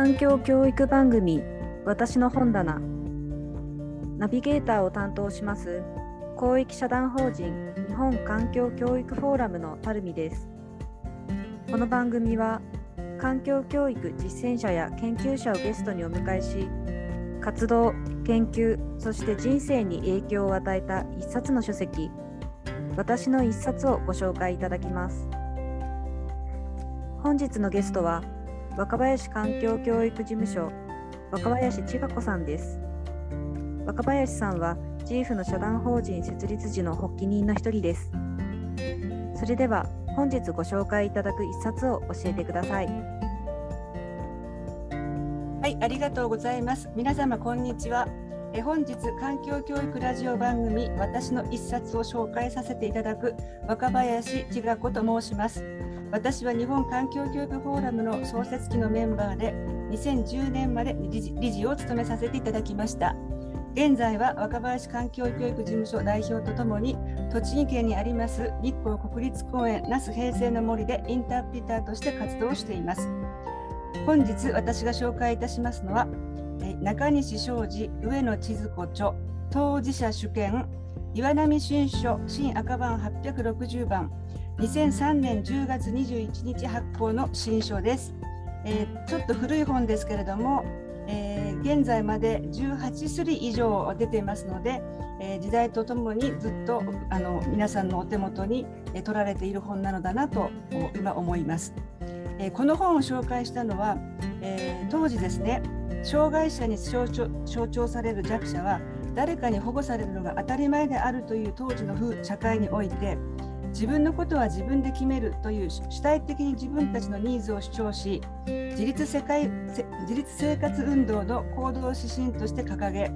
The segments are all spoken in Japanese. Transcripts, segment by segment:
環境教育番組私の本棚。ナビゲーターを担当します公益社団法人日本環境教育フォーラムのたるみです。この番組は環境教育実践者や研究者をゲストにお迎えし活動研究そして人生に影響を与えた一冊の書籍私の一冊をご紹介いただきます。本日のゲストは若林環境教育事務所若林千賀子さんです。若林さんはチーフの社団法人設立時の発起人の一人です。それでは本日ご紹介いただく一冊を教えてください。はいありがとうございます。皆様こんにちは。え本日環境教育ラジオ番組私の一冊を紹介させていただく若林千賀子と申します。私は日本環境教育フォーラムの創設期のメンバーで2010年まで理事理事を務めさせていただきました。現在は若林環境教育事務所代表とともに栃木県にあります日光国立公園那須平成の森でインタープリターとして活動しています。本日私が紹介いたしますのは中西昌司上野千鶴子著当事者主権岩波新書新赤版860番2003年10月21日発行の新書です、えー、ちょっと古い本ですけれども、えー、現在まで18種類以上出ていますので、えー、時代とともにずっとあの皆さんのお手元に、取られている本なのだなと今思います、えこの本を紹介したのは、え当時ですね障害者に象徴される弱者は誰かに保護されるのが当たり前であるという当時の社会において自分のことは自分で決めるという主体的に自分たちのニーズを主張し自立世界自立生活運動の行動指針として掲げ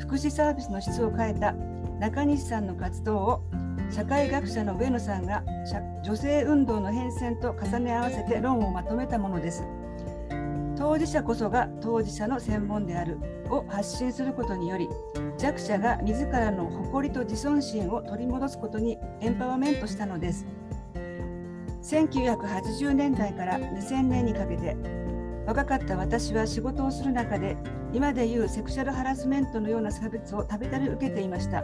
福祉サービスの質を変えた中西さんの活動を社会学者の上野さんが女性運動の変遷と重ね合わせて論をまとめたものです。当事者こそが当事者の専門であるを発信することにより弱者が自らの誇りと自尊心を取り戻すことにエンパワーメントしたのです。1980年代から2000年にかけて若かった私は仕事をする中で今でいうセクシャルハラスメントのような差別をたびたび受けていました。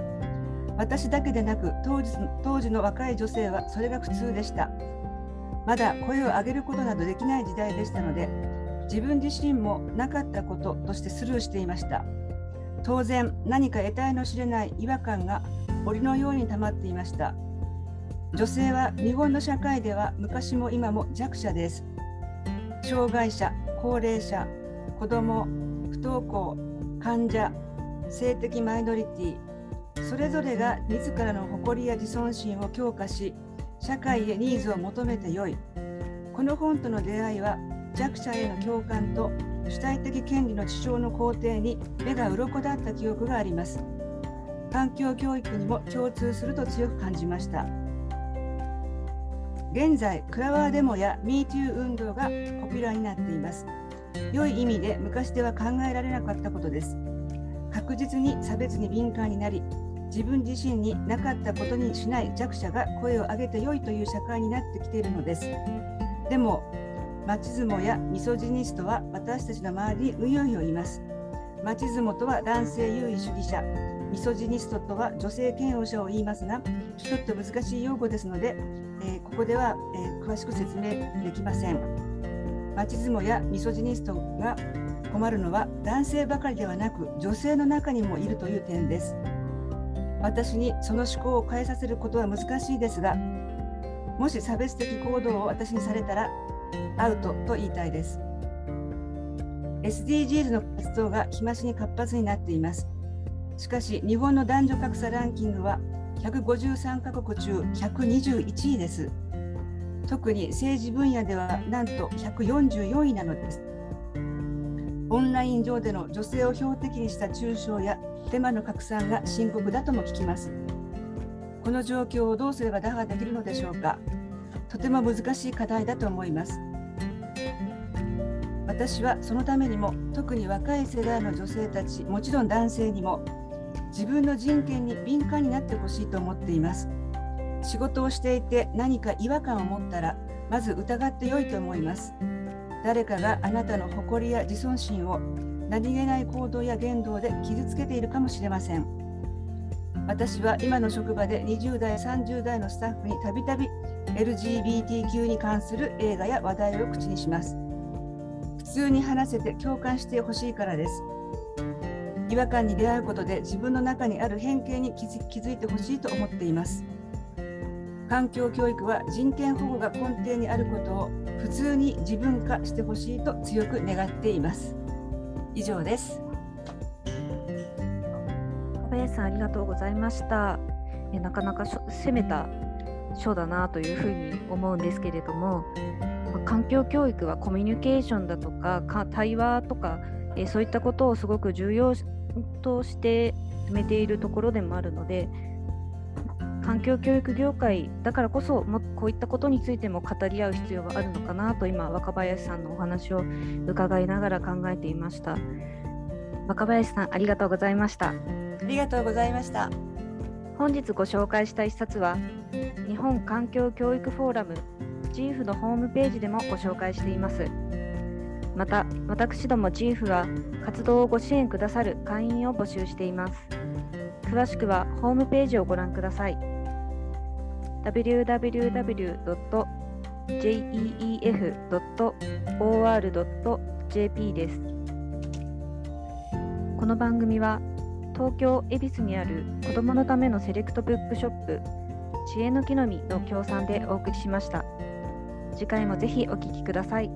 私だけでなく当時当時の若い女性はそれが普通でした。まだ声を上げることなどできない時代でしたので自分自身もなかったこととしてスルーしていました。当然何か得体の知れない違和感が森のように溜まっていました。女性は日本の社会では昔も今も弱者です。障害者高齢者子ども不登校患者性的マイノリティそれぞれが自らの誇りや自尊心を強化し社会へニーズを求めてよい。この本との出会いは弱者への共感と主体的権利の主張の肯定に目が鱗だった記憶があります。環境教育にも共通すると強く感じました。現在クラワーデモや MeToo 運動がポピュラーになっています。良い意味で昔では考えられなかったことです。確実に差別に敏感になり自分自身になかったことにしない弱者が声を上げてよいという社会になってきているのです。でもマチズモやミソジニストは私たちの周りにうよいよいます。マチズモとは男性優位主義者、ミソジニストとは女性嫌悪者を言いますが、ちょっと難しい用語ですので、えー、ここでは、えー、詳しく説明できません。マチズモやミソジニストが困るのは男性ばかりではなく女性の中にもいるという点です。私にその思考を変えさせることは難しいですが、もし差別的行動を私にされたらアウトと言いたいです。SDGs の活動が日増しに活発になっています。しかし、日本の男女格差ランキングは153カ国中121位です。特に政治分野ではなんと144位なのです。オンライン上での女性を標的にした中傷やデマの拡散が深刻だとも聞きます。この状況をどうすれば打破できるのでしょうか。とても難しい課題だと思います。私はそのためにも特に若い世代の女性たちもちろん男性にも自分の人権に敏感になってほしいと思っています。仕事をしていて何か違和感を持ったらまず疑ってよいと思います。誰かがあなたの誇りや自尊心を何気ない行動や言動で傷つけているかもしれません。私は今の職場で20代、30代のスタッフにたびたび LGBTQ に関する映画や話題を口にします。普通に話せて共感してほしいからです。違和感に出会うことで自分の中にある偏見に気づいてほしいと思っています。環境教育は人権保護が根底にあることを普通に自分化してほしいと強く願っています。以上です。小林さんありがとうございました。えなかなか攻めた書だなというふうに思うんですけれども、ま環境教育はコミュニケーションだとか対話とか、えそういったことをすごく重要として進めているところでもあるので、環境教育業界だからこそもこういったことについても語り合う必要があるのかなと今若林さんのお話を伺いながら考えていました。若林さんありがとうございました。ありがとうございました。本日ご紹介した一冊は日本環境教育フォーラム GIF のホームページでもご紹介していますまた私ども GIF は活動をご支援くださる会員を募集しています詳しくはホームページをご覧ください。www.jeef.or.jp です。この番組は東京恵比寿にある子どものためのセレクトブックショップ知恵の木の実の協賛でお送りしました。次回もぜひお聴きください。